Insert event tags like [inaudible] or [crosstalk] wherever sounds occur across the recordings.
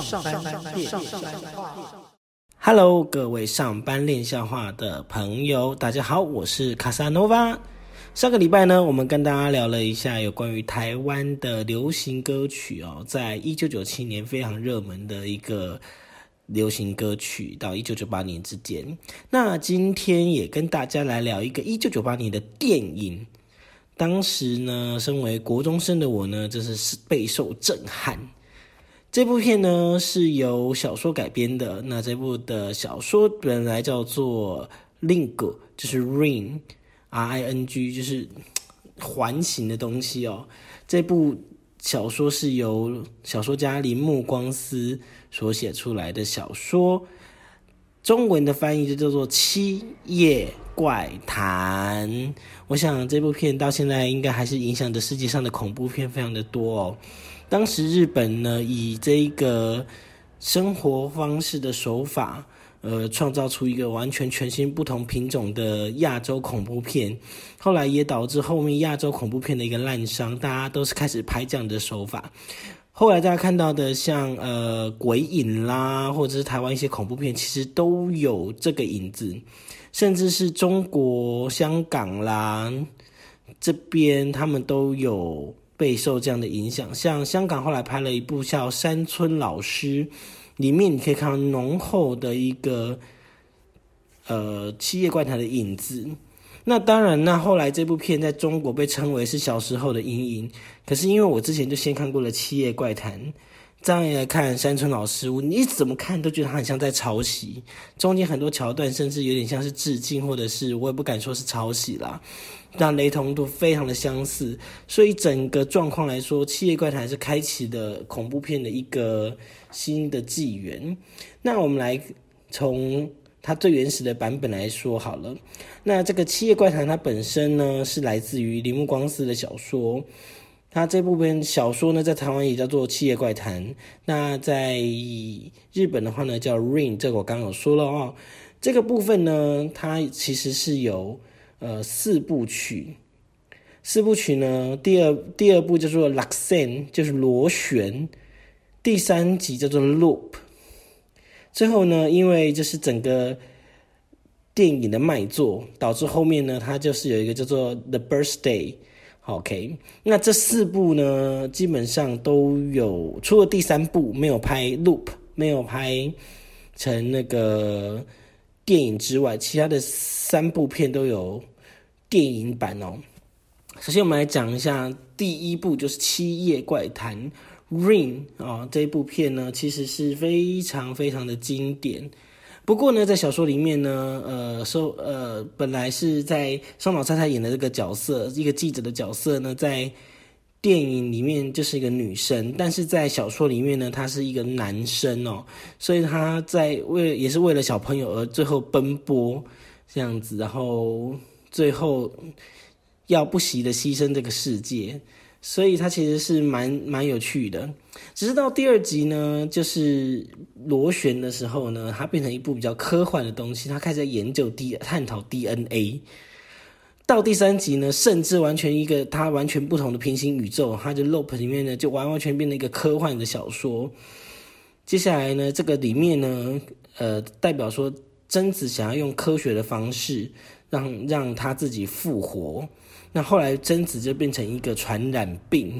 上班练笑话。Hello，各位上班练笑话的朋友，大家好，我是卡萨诺瓦。上个礼拜呢，我们跟大家聊了一下有关于台湾的流行歌曲哦，在一九九七年非常热门的一个流行歌曲，到一九九八年之间。那今天也跟大家来聊一个一九九八年的电影。当时呢，身为国中生的我呢，真是是备受震撼。这部片呢是由小说改编的。那这部的小说本来叫做《Ring》，就是 Ring，R I N G，就是环形的东西哦。这部小说是由小说家铃木光司所写出来的小说，中文的翻译就叫做《七夜怪谈》。我想这部片到现在应该还是影响着世界上的恐怖片非常的多哦。当时日本呢，以这个生活方式的手法，呃，创造出一个完全全新不同品种的亚洲恐怖片，后来也导致后面亚洲恐怖片的一个滥觞，大家都是开始拍这样的手法。后来大家看到的像呃鬼影啦，或者是台湾一些恐怖片，其实都有这个影子，甚至是中国香港啦这边，他们都有。备受这样的影响，像香港后来拍了一部叫《山村老师》，里面你可以看到浓厚的一个呃《七夜怪谈》的影子。那当然，那后来这部片在中国被称为是小时候的阴影。可是因为我之前就先看过了《七夜怪谈》，这样来看《山村老师》，你怎么看都觉得它很像在抄袭，中间很多桥段甚至有点像是致敬，或者是我也不敢说是抄袭啦。但雷同度非常的相似，所以整个状况来说，《七夜怪谈》是开启的恐怖片的一个新的纪元。那我们来从它最原始的版本来说好了。那这个《七夜怪谈》它本身呢是来自于铃木光司的小说，它这部分小说呢在台湾也叫做《七夜怪谈》，那在日本的话呢叫《Ring》，这个我刚刚有说了哦。这个部分呢，它其实是有。呃，四部曲，四部曲呢，第二第二部叫做《Luxen》，就是螺旋，第三集叫做《Loop》，最后呢，因为就是整个电影的卖座，导致后面呢，它就是有一个叫做《The Birthday》，OK，那这四部呢，基本上都有，除了第三部没有拍《Loop》，没有拍成那个电影之外，其他的三部片都有。电影版哦，首先我们来讲一下第一部，就是《七夜怪谈》Ring 啊，这部片呢其实是非常非常的经典。不过呢，在小说里面呢，呃，说呃，本来是在双老太太演的这个角色，一个记者的角色呢，在电影里面就是一个女生，但是在小说里面呢，他是一个男生哦，所以他在为也是为了小朋友而最后奔波这样子，然后。最后要不惜的牺牲这个世界，所以它其实是蛮蛮有趣的。只是到第二集呢，就是螺旋的时候呢，它变成一部比较科幻的东西，它开始研究 D 探讨 DNA。到第三集呢，甚至完全一个它完全不同的平行宇宙，它的 Loop 里面呢，就完完全变成一个科幻的小说。接下来呢，这个里面呢，呃，代表说贞子想要用科学的方式。让让他自己复活，那后来贞子就变成一个传染病，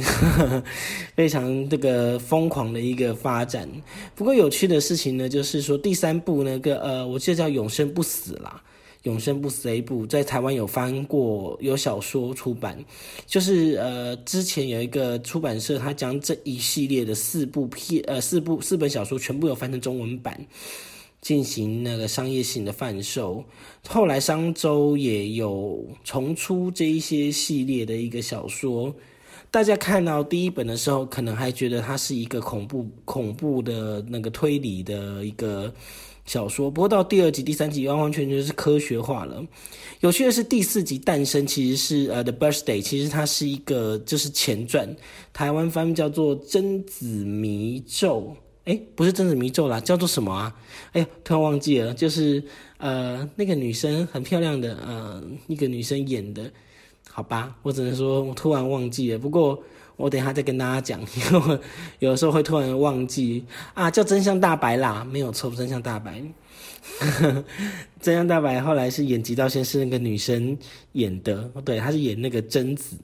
非常这个疯狂的一个发展。不过有趣的事情呢，就是说第三部那个呃，我记得叫《永生不死》啦，《永生不死》这一部在台湾有翻过，有小说出版，就是呃之前有一个出版社，他将这一系列的四部片呃四部四本小说全部有翻成中文版。进行那个商业性的贩售，后来商周也有重出这一些系列的一个小说。大家看到第一本的时候，可能还觉得它是一个恐怖恐怖的那个推理的一个小说。不过到第二集、第三集，完完全全是科学化了。有趣的是，第四集诞生其实是呃，The Birthday，其实它是一个就是前传，台湾翻译叫做《贞子迷咒》。哎，不是贞子迷咒啦，叫做什么啊？哎呀，突然忘记了，就是呃，那个女生很漂亮的，呃，一个女生演的，好吧，我只能说我突然忘记了。不过我等一下再跟大家讲，因为我有的时候会突然忘记啊，叫真相大白啦，没有错，真相大白。[laughs] 真相大白后来是演《极道先》是那个女生演的，对，她是演那个贞子。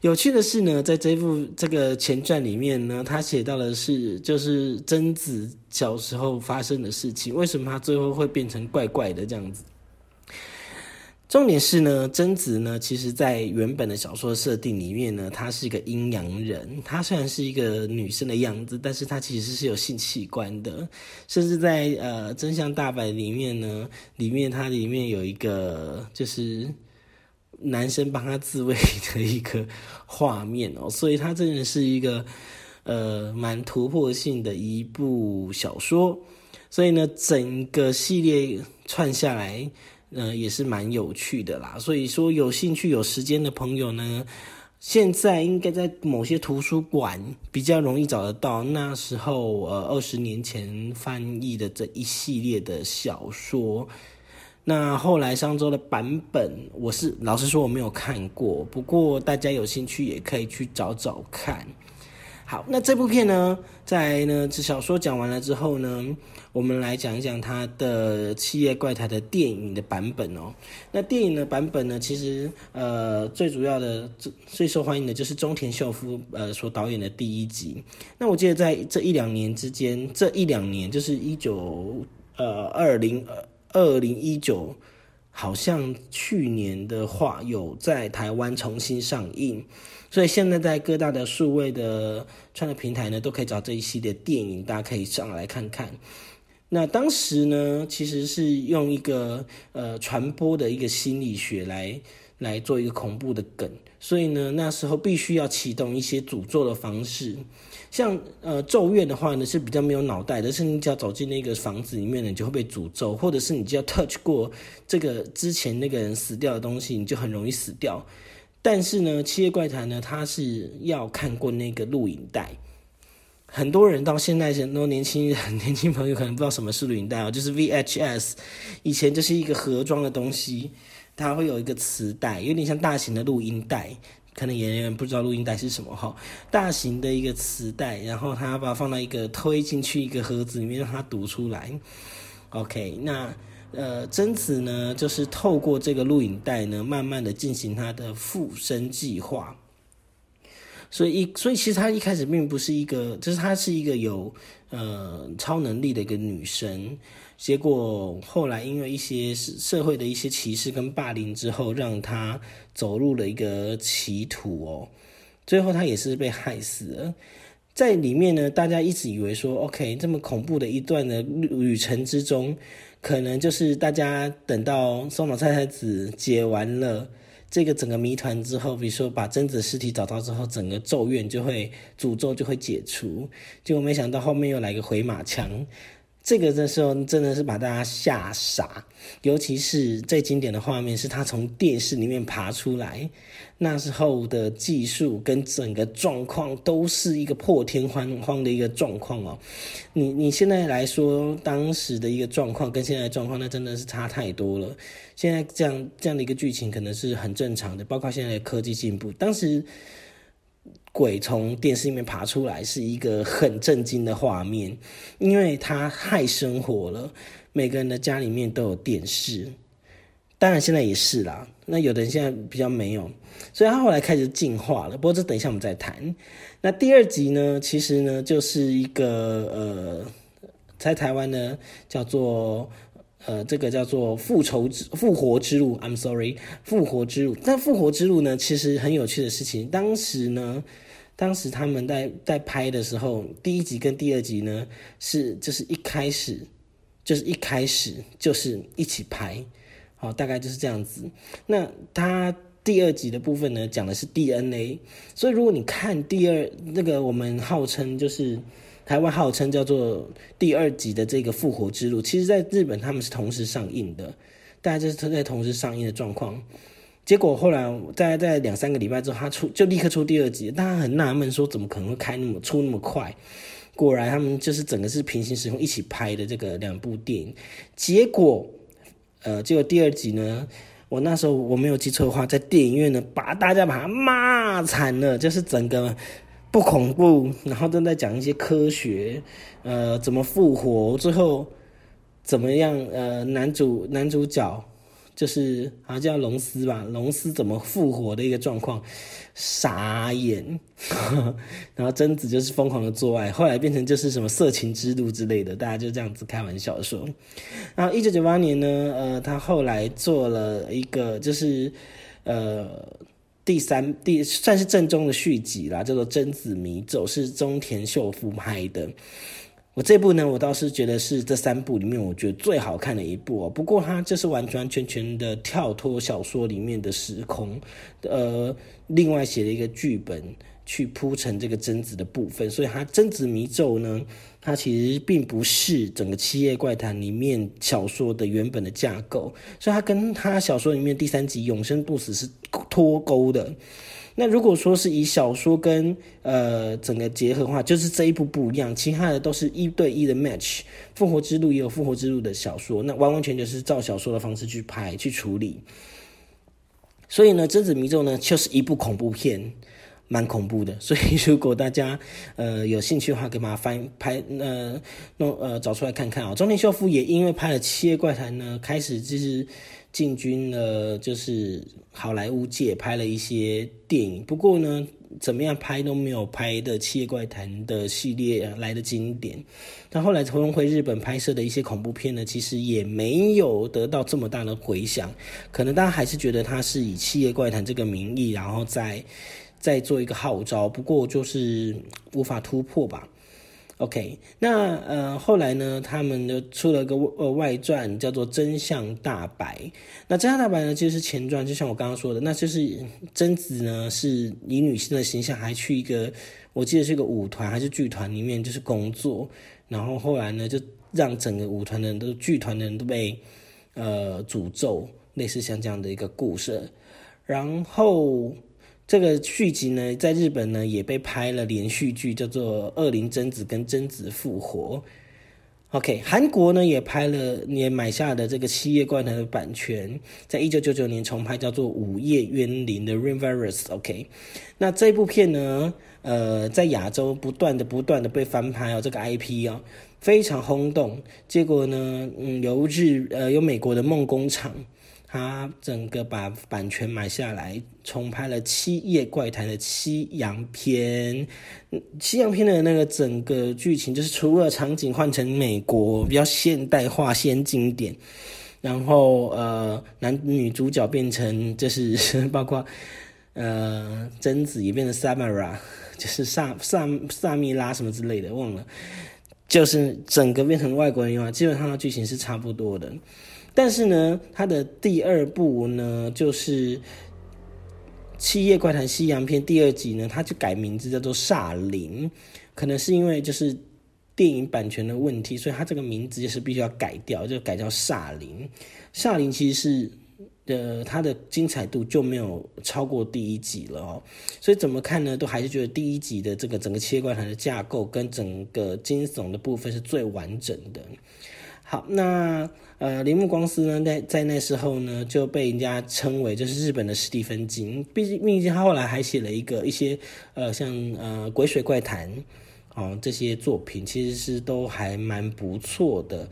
有趣的是呢，在这部这个前传里面呢，他写到的是就是贞子小时候发生的事情，为什么他最后会变成怪怪的这样子？重点是呢，贞子呢，其实在原本的小说设定里面呢，她是一个阴阳人。她虽然是一个女生的样子，但是她其实是有性器官的。甚至在呃《真相大白》里面呢，里面它里面有一个就是男生帮她自慰的一个画面哦，[laughs] 所以它真的是一个呃蛮突破性的一部小说。所以呢，整个系列串下来。呃，也是蛮有趣的啦。所以说，有兴趣、有时间的朋友呢，现在应该在某些图书馆比较容易找得到。那时候，呃，二十年前翻译的这一系列的小说，那后来上周的版本，我是老实说我没有看过。不过大家有兴趣也可以去找找看。好，那这部片呢，在呢这小说讲完了之后呢，我们来讲一讲它的《七夜怪谈》的电影的版本哦。那电影的版本呢，其实呃最主要的最最受欢迎的就是中田秀夫呃所导演的第一集。那我记得在这一两年之间，这一两年就是一九呃二零二二零一九，好像去年的话有在台湾重新上映。所以现在在各大的数位的串流平台呢，都可以找这一系列电影，大家可以上来看看。那当时呢，其实是用一个呃传播的一个心理学来来做一个恐怖的梗，所以呢，那时候必须要启动一些诅咒的方式。像呃咒怨的话呢，是比较没有脑袋的，是你只要走进那个房子里面呢，你就会被诅咒，或者是你只要 touch 过这个之前那个人死掉的东西，你就很容易死掉。但是呢，《七夜怪谈》呢，它是要看过那个录影带。很多人到现在很多年轻人、年轻朋友可能不知道什么是录影带哦，就是 VHS，以前就是一个盒装的东西，它会有一个磁带，有点像大型的录音带。可能有人不知道录音带是什么哈，大型的一个磁带，然后他把它放到一个推进去一个盒子里面，让它读出来。OK，那。呃，贞子呢，就是透过这个录影带呢，慢慢的进行他的附身计划。所以一，所以其实她一开始并不是一个，就是她是一个有呃超能力的一个女生。结果后来因为一些社会的一些歧视跟霸凌之后，让她走入了一个歧途哦。最后她也是被害死了。在里面呢，大家一直以为说，OK，这么恐怖的一段的旅程之中。可能就是大家等到松岛菜菜子解完了这个整个谜团之后，比如说把贞子尸体找到之后，整个咒怨就会诅咒就会解除。结果没想到后面又来个回马枪。这个的时候真的是把大家吓傻，尤其是最经典的画面是他从电视里面爬出来，那时候的技术跟整个状况都是一个破天荒荒的一个状况哦。你你现在来说当时的一个状况跟现在的状况，那真的是差太多了。现在这样这样的一个剧情可能是很正常的，包括现在的科技进步，当时。鬼从电视里面爬出来是一个很震惊的画面，因为它太生活了。每个人的家里面都有电视，当然现在也是啦。那有的人现在比较没有，所以他后来开始进化了。不过这等一下我们再谈。那第二集呢，其实呢就是一个呃，在台湾呢叫做。呃，这个叫做复仇之复活之路，I'm sorry，复活之路。但复活之路呢，其实很有趣的事情。当时呢，当时他们在在拍的时候，第一集跟第二集呢，是就是一开始就是一开始就是一起拍，好，大概就是这样子。那他第二集的部分呢，讲的是 DNA，所以如果你看第二那个，我们号称就是。台湾号称叫做第二集的这个复活之路，其实在日本他们是同时上映的，大家就是在同时上映的状况。结果后来大家在两三个礼拜之后，他出就立刻出第二集，大家很纳闷说怎么可能会开那么出那么快？果然他们就是整个是平行时空一起拍的这个两部电影。结果呃，结果第二集呢，我那时候我没有记错的话，在电影院呢，把大家把他骂惨了，就是整个不恐怖，然后正在讲一些科学，呃，怎么复活，最后怎么样？呃，男主男主角。就是好像叫龙丝吧，龙丝怎么复活的一个状况，傻眼。[laughs] 然后贞子就是疯狂的做爱，后来变成就是什么色情之路之类的，大家就这样子开玩笑说。然后一九九八年呢，呃，他后来做了一个就是呃第三第算是正宗的续集啦，叫做《贞子迷咒》，是中田秀夫拍的。我这部呢，我倒是觉得是这三部里面我觉得最好看的一部哦。不过它就是完完全全的跳脱小说里面的时空，呃，另外写了一个剧本去铺成这个贞子的部分。所以它贞子迷咒呢，它其实并不是整个七夜怪谈里面小说的原本的架构，所以它跟它小说里面第三集永生不死是脱钩的。那如果说是以小说跟呃整个结合的话，就是这一部不一样，其他的都是一对一的 match。复活之路也有复活之路的小说，那完完全全是照小说的方式去拍去处理。所以呢，《贞子迷咒》呢就是一部恐怖片，蛮恐怖的。所以如果大家呃有兴趣的话，可以把它翻拍呃弄呃找出来看看啊。中田秀夫也因为拍了《七夜怪谈》呢，开始就是。进军了就是好莱坞界，拍了一些电影。不过呢，怎么样拍都没有拍的《七夜怪谈》的系列来的经典。但后来重回日本拍摄的一些恐怖片呢，其实也没有得到这么大的回响。可能大家还是觉得他是以《七夜怪谈》这个名义，然后再再做一个号召。不过就是无法突破吧。OK，那呃后来呢，他们就出了个呃外传，叫做《真相大白》。那《真相大白》呢，其实是前传，就像我刚刚说的，那就是贞子呢是以女性的形象，还去一个我记得是一个舞团还是剧团里面就是工作，然后后来呢就让整个舞团的人都剧团的人都被呃诅咒，类似像这样的一个故事，然后。这个续集呢，在日本呢也被拍了连续剧，叫做《恶灵贞子》跟《贞子复活》。OK，韩国呢也拍了，也买下了这个《七夜怪谈》的版权，在一九九九年重拍，叫做《午夜冤灵》的《Rain Virus》。OK，那这部片呢，呃，在亚洲不断的、不断的被翻拍哦，这个 IP 啊非常轰动。结果呢，嗯，由日呃由美国的梦工厂。他整个把版权买下来，重拍了《七夜怪谈》的七阳篇。七阳篇的那个整个剧情，就是除了场景换成美国比较现代化、先进一点，然后呃，男女主角变成就是 [laughs] 包括呃贞子也变成 Samara，就是萨萨萨米拉什么之类的，忘了，就是整个变成外国人用啊，基本上的剧情是差不多的。但是呢，它的第二部呢，就是《七夜怪谈西洋篇》第二集呢，它就改名字叫做《煞灵》，可能是因为就是电影版权的问题，所以它这个名字就是必须要改掉，就改叫《煞灵》。煞灵其实是呃，它的精彩度就没有超过第一集了哦，所以怎么看呢，都还是觉得第一集的这个整个《七夜怪谈》的架构跟整个惊悚的部分是最完整的。好，那呃，铃木光司呢，在在那时候呢，就被人家称为就是日本的史蒂芬金。毕竟，毕竟他后来还写了一个一些呃，像呃《鬼水怪谈》哦这些作品，其实是都还蛮不错的。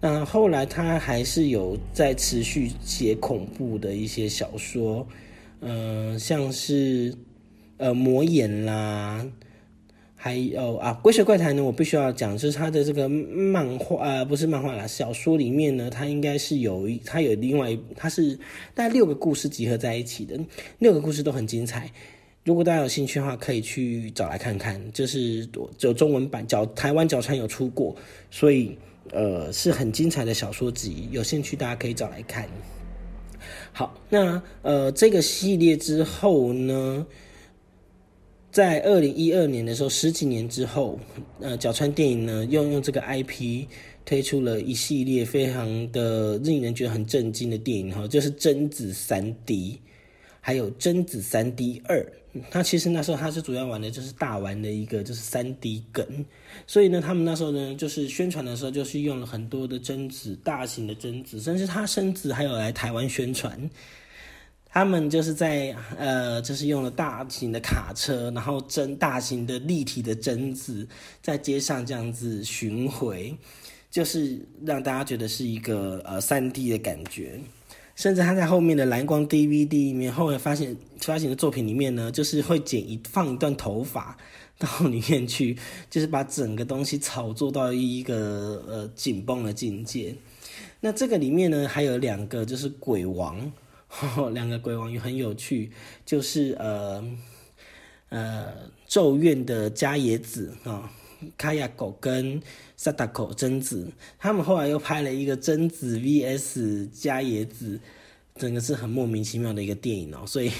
那后来他还是有在持续写恐怖的一些小说，嗯，像是呃魔眼啦。还有啊，《鬼水怪谈》呢，我必须要讲，就是它的这个漫画啊，不是漫画啦，小说里面呢，它应该是有一，它有另外，它是大概六个故事集合在一起的，六个故事都很精彩。如果大家有兴趣的话，可以去找来看看，就是有中文版，角台湾角川有出过，所以呃是很精彩的小说集，有兴趣大家可以找来看。好，那呃这个系列之后呢？在二零一二年的时候，十几年之后，呃，角川电影呢，又用这个 IP 推出了一系列非常的令人觉得很震惊的电影哈，就是贞子三 D，还有贞子三 D 二。那其实那时候他是主要玩的就是大玩的一个就是三 D 梗，所以呢，他们那时候呢就是宣传的时候就是用了很多的贞子，大型的贞子，甚至他甚至还有来台湾宣传。他们就是在呃，就是用了大型的卡车，然后真大型的立体的贞子在街上这样子巡回，就是让大家觉得是一个呃三 D 的感觉。甚至他在后面的蓝光 DVD 里面，后来发现发行的作品里面呢，就是会剪一放一段头发到里面去，就是把整个东西炒作到一个呃紧绷的境界。那这个里面呢，还有两个就是鬼王，[laughs] 两个鬼王也很有趣，就是呃呃咒怨的加野子啊。卡亚狗跟萨达口贞子，他们后来又拍了一个贞子 VS 加野子，整个是很莫名其妙的一个电影哦。所以，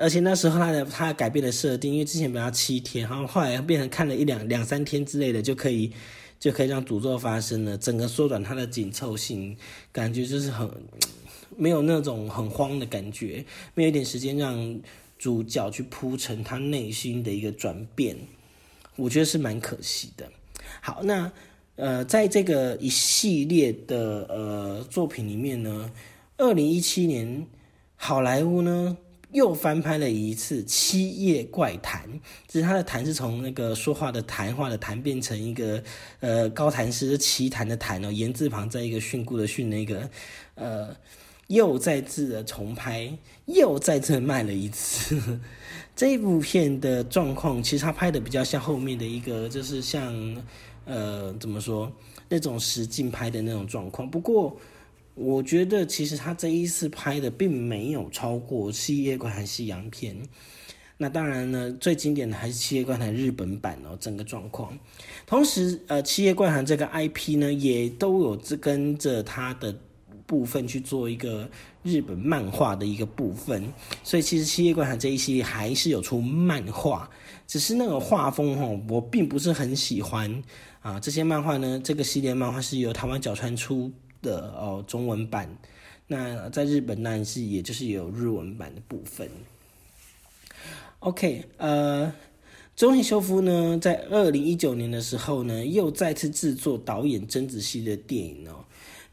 而且那时候他的他改变了设定，因为之前本来七天，然后后来变成看了一两两三天之类的就可以就可以让诅咒发生了，整个缩短它的紧凑性，感觉就是很没有那种很慌的感觉，没有一点时间让主角去铺陈他内心的一个转变。我觉得是蛮可惜的。好，那呃，在这个一系列的呃作品里面呢，二零一七年好莱坞呢又翻拍了一次《七夜怪谈》，只是它的“谈”是从那个说话的谈话的“谈”变成一个呃高谈诗奇谈的“谈”哦，言字旁在一个训诂的“训”那个呃，又再次的重拍，又再次卖了一次。这部片的状况，其实他拍的比较像后面的一个，就是像，呃，怎么说那种实景拍的那种状况。不过，我觉得其实他这一次拍的并没有超过《七夜怪谈》西洋片。那当然呢，最经典的还是《七夜怪谈》日本版哦，整个状况。同时，呃，《七夜怪谈》这个 IP 呢，也都有跟着他的。部分去做一个日本漫画的一个部分，所以其实《七夜怪谈》这一系列还是有出漫画，只是那个画风哈，我并不是很喜欢啊。这些漫画呢，这个系列漫画是由台湾角川出的哦，中文版。那在日本那是也就是有日文版的部分。OK，呃，中田修夫呢，在二零一九年的时候呢，又再次制作导演贞子系列电影哦。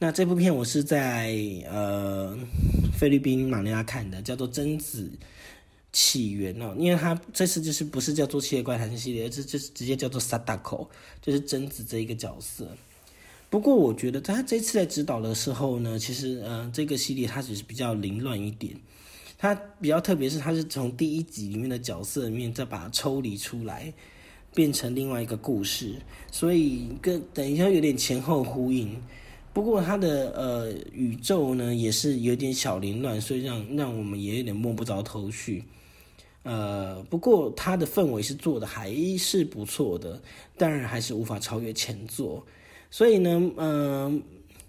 那这部片我是在呃菲律宾马尼拉看的，叫做《贞子起源》哦，因为它这次就是不是叫做《七夜怪谈》系列，而是就是直接叫做 Sadako，就是贞子这一个角色。不过我觉得他这次在指导的时候呢，其实呃这个系列它只是比较凌乱一点，它比较特别是它是从第一集里面的角色里面再把它抽离出来，变成另外一个故事，所以跟等一下有点前后呼应。不过它的呃宇宙呢也是有点小凌乱，所以让让我们也有点摸不着头绪。呃，不过它的氛围是做的还是不错的，当然还是无法超越前作。所以呢，嗯，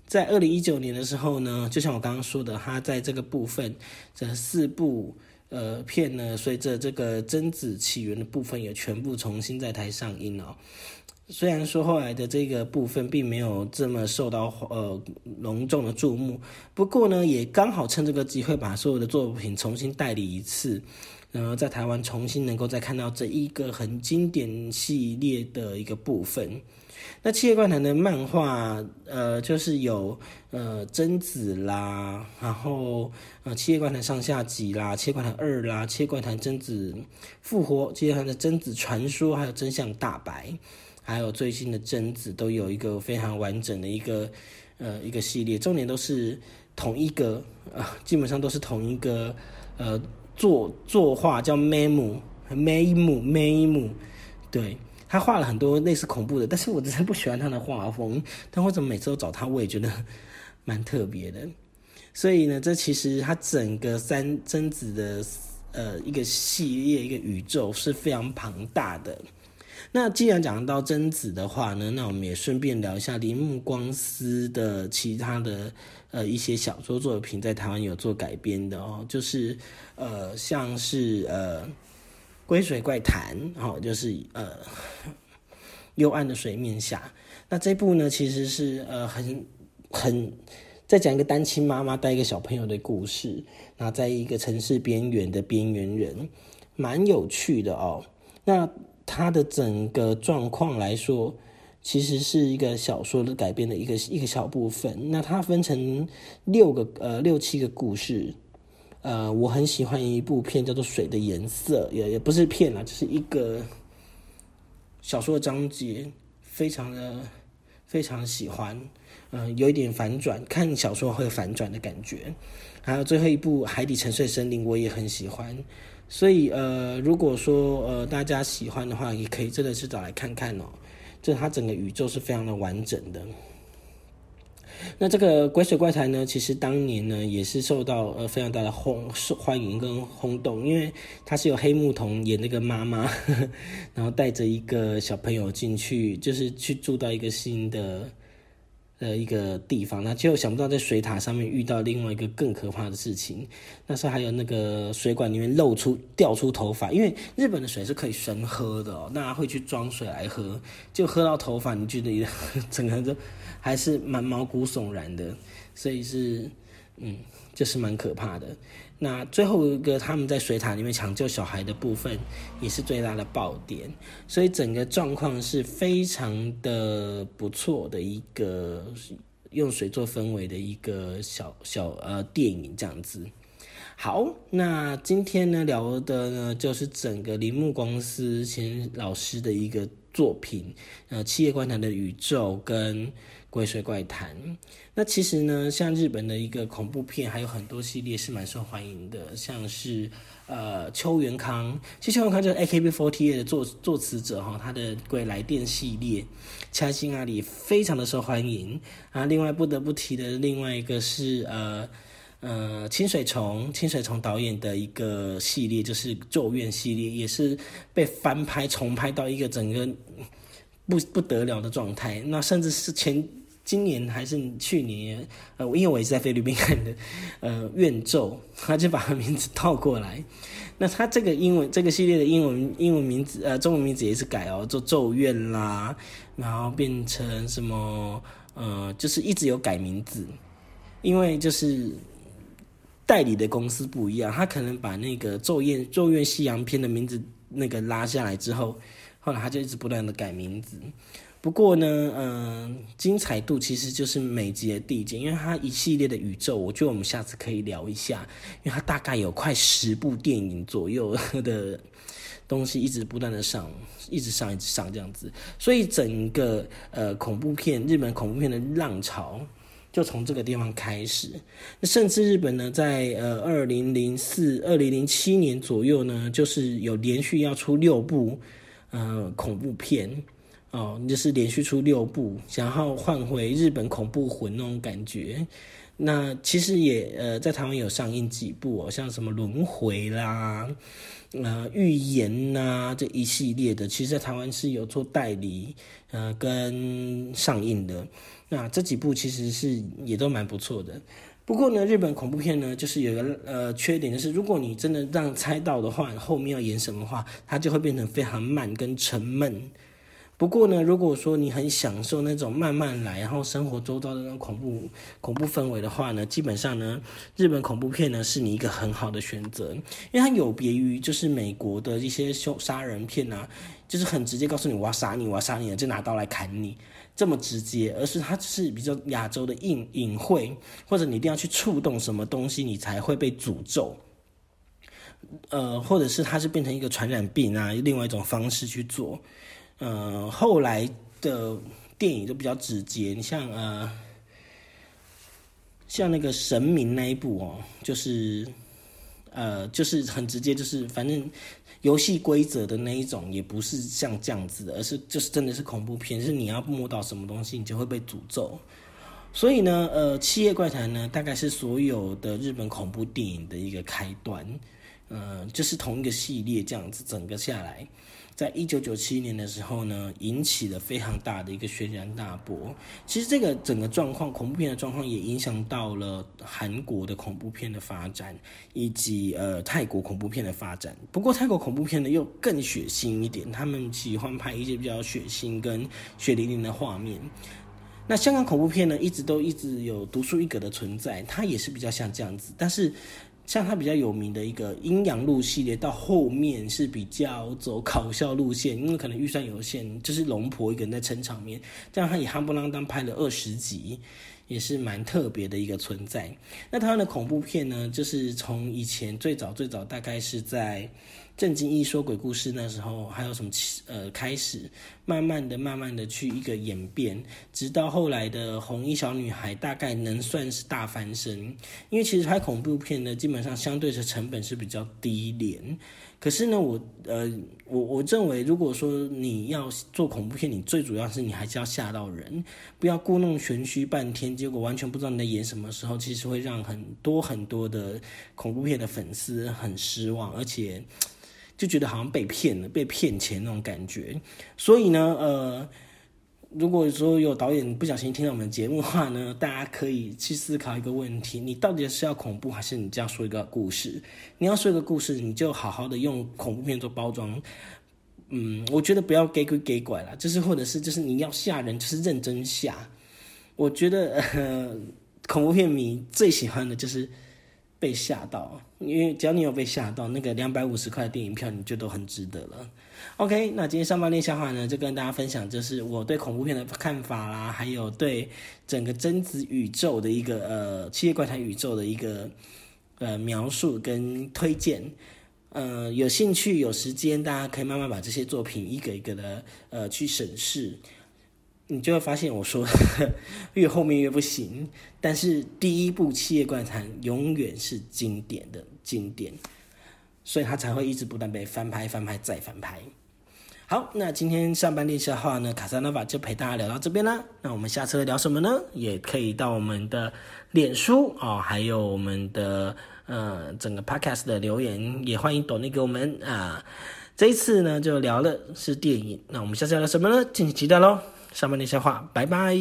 在二零一九年的时候呢，就像我刚刚说的，它在这个部分这四部呃片呢，随着这个贞子起源的部分也全部重新在台上映了。虽然说后来的这个部分并没有这么受到呃隆重的注目，不过呢，也刚好趁这个机会把所有的作品重新代理一次，然后在台湾重新能够再看到这一个很经典系列的一个部分。那《七夜怪谈》的漫画，呃，就是有呃贞子啦，然后呃《七夜怪谈》上下集啦，《七夜怪谈二》啦，《七夜怪谈》贞子复活，《七夜怪谈》的贞子传说，还有真相大白。还有最新的贞子都有一个非常完整的一个呃一个系列，重点都是同一个啊，基本上都是同一个呃作作画叫 Memu Memu Memu，对他画了很多类似恐怖的，但是我真的不喜欢他的画风，但为什么每次都找他，我也觉得蛮特别的。所以呢，这其实他整个三贞子的呃一个系列一个宇宙是非常庞大的。那既然讲到贞子的话呢，那我们也顺便聊一下铃木光司的其他的呃一些小说作品，在台湾有做改编的哦，就是呃像是呃归水怪谈，哦，就是呃幽暗的水面下。那这部呢，其实是呃很很在讲一个单亲妈妈带一个小朋友的故事，那在一个城市边缘的边缘人。蛮有趣的哦。那它的整个状况来说，其实是一个小说的改编的一个一个小部分。那它分成六个呃六七个故事。呃，我很喜欢一部片叫做《水的颜色》，也也不是片啦，就是一个小说的章节，非常的非常喜欢。嗯，有一点反转，看小说会反转的感觉。还有最后一部《海底沉睡森林》，我也很喜欢。所以呃，如果说呃大家喜欢的话，也可以真的是找来看看哦。这它整个宇宙是非常的完整的。那这个《鬼水怪谈》呢，其实当年呢也是受到呃非常大的轰受欢迎跟轰动，因为它是由黑木瞳演那个妈妈，呵 [laughs] 呵然后带着一个小朋友进去，就是去住到一个新的。的一个地方，那结果想不到在水塔上面遇到另外一个更可怕的事情。那时候还有那个水管里面露出掉出头发，因为日本的水是可以生喝的哦，那会去装水来喝，就喝到头发，你觉得 [laughs] 整个都还是蛮毛骨悚然的，所以是嗯，就是蛮可怕的。那最后一个他们在水塔里面抢救小孩的部分，也是最大的爆点，所以整个状况是非常的不错的一个用水做氛围的一个小小呃电影这样子。好，那今天呢聊的呢就是整个铃木公司前老师的一个作品，呃，《七叶观谈》的宇宙跟。鬼水怪谈，那其实呢，像日本的一个恐怖片，还有很多系列是蛮受欢迎的，像是呃邱元康，其实邱元康就是 AKB48 的作作词者哈，他的鬼来电系列《掐心阿里》非常的受欢迎啊。另外不得不提的另外一个是呃呃清水虫，清水虫导演的一个系列，就是咒怨系列，也是被翻拍重拍到一个整个不不得了的状态，那甚至是前。今年还是去年，呃，因为我也是在菲律宾看的，呃，怨咒，他就把他名字倒过来。[laughs] 那他这个英文这个系列的英文英文名字，呃，中文名字也是改哦，做咒怨啦，然后变成什么，呃，就是一直有改名字，因为就是代理的公司不一样，他可能把那个咒怨咒怨西洋片的名字那个拉下来之后，后来他就一直不断的改名字。不过呢，嗯，精彩度其实就是每集的递减，因为它一系列的宇宙，我觉得我们下次可以聊一下，因为它大概有快十部电影左右的东西，一直不断的上，一直上，一直上这样子，所以整个呃恐怖片，日本恐怖片的浪潮就从这个地方开始。那甚至日本呢，在呃二零零四、二零零七年左右呢，就是有连续要出六部呃恐怖片。哦，就是连续出六部，想要换回日本恐怖魂那种感觉。那其实也呃，在台湾有上映几部，像什么轮回啦、呃预言呐这一系列的，其实在台湾是有做代理呃跟上映的。那这几部其实是也都蛮不错的。不过呢，日本恐怖片呢，就是有个呃缺点，就是如果你真的让猜到的话，后面要演什么话，它就会变成非常慢跟沉闷。不过呢，如果说你很享受那种慢慢来，然后生活周遭的那种恐怖恐怖氛围的话呢，基本上呢，日本恐怖片呢是你一个很好的选择，因为它有别于就是美国的一些凶杀人片啊，就是很直接告诉你我要杀你，我要杀你，就拿刀来砍你这么直接，而是它是比较亚洲的隐隐晦，或者你一定要去触动什么东西，你才会被诅咒，呃，或者是它是变成一个传染病啊，另外一种方式去做。呃，后来的电影都比较直接，你像呃，像那个神明那一部哦，就是呃，就是很直接，就是反正游戏规则的那一种，也不是像这样子的，而是就是真的是恐怖片，是你要摸到什么东西，你就会被诅咒。所以呢，呃，《七夜怪谈》呢，大概是所有的日本恐怖电影的一个开端，呃，就是同一个系列这样子，整个下来。在一九九七年的时候呢，引起了非常大的一个轩然大波。其实这个整个状况，恐怖片的状况也影响到了韩国的恐怖片的发展，以及呃泰国恐怖片的发展。不过泰国恐怖片呢又更血腥一点，他们喜欢拍一些比较血腥跟血淋淋的画面。那香港恐怖片呢，一直都一直有独树一格的存在，它也是比较像这样子，但是。像他比较有名的一个阴阳路系列，到后面是比较走搞笑路线，因为可能预算有限，就是龙婆一个人在撑场面，这样他也夯不啷当拍了二十集，也是蛮特别的一个存在。那他的恐怖片呢，就是从以前最早最早大概是在。正经一说鬼故事那时候还有什么呃开始，慢慢的、慢慢的去一个演变，直到后来的红衣小女孩大概能算是大翻身。因为其实拍恐怖片呢，基本上相对的成本是比较低廉。可是呢，我呃我我认为，如果说你要做恐怖片，你最主要是你还是要吓到人，不要故弄玄虚半天，结果完全不知道你在演什么时候，其实会让很多很多的恐怖片的粉丝很失望，而且。就觉得好像被骗了，被骗钱那种感觉。所以呢，呃，如果说有导演不小心听到我们节目的话呢，[laughs] 大家可以去思考一个问题：你到底是要恐怖，还是你这样说一个故事？你要说一个故事，你就好好的用恐怖片做包装。嗯，我觉得不要给鬼给拐了，就是或者是就是你要吓人，就是认真吓。我觉得呃，恐怖片迷最喜欢的就是。被吓到，因为只要你有被吓到，那个两百五十块电影票你就都很值得了。OK，那今天上半练笑话呢，就跟大家分享，就是我对恐怖片的看法啦，还有对整个贞子宇宙的一个呃七夜怪谈宇宙的一个呃描述跟推荐。呃，有兴趣有时间，大家可以慢慢把这些作品一个一个的呃去审视。你就会发现，我说 [laughs] 越后面越不行。但是第一部《七夜怪谈》永远是经典的经典，所以它才会一直不断被翻拍、翻拍再翻拍。好，那今天上班练笑话呢，卡萨诺瓦就陪大家聊到这边啦。那我们下次聊什么呢？也可以到我们的脸书哦，还有我们的呃整个 podcast 的留言，也欢迎抖内给我们啊。这一次呢，就聊的是电影。那我们下次聊什么呢？敬请期待喽。下面那些话，拜拜。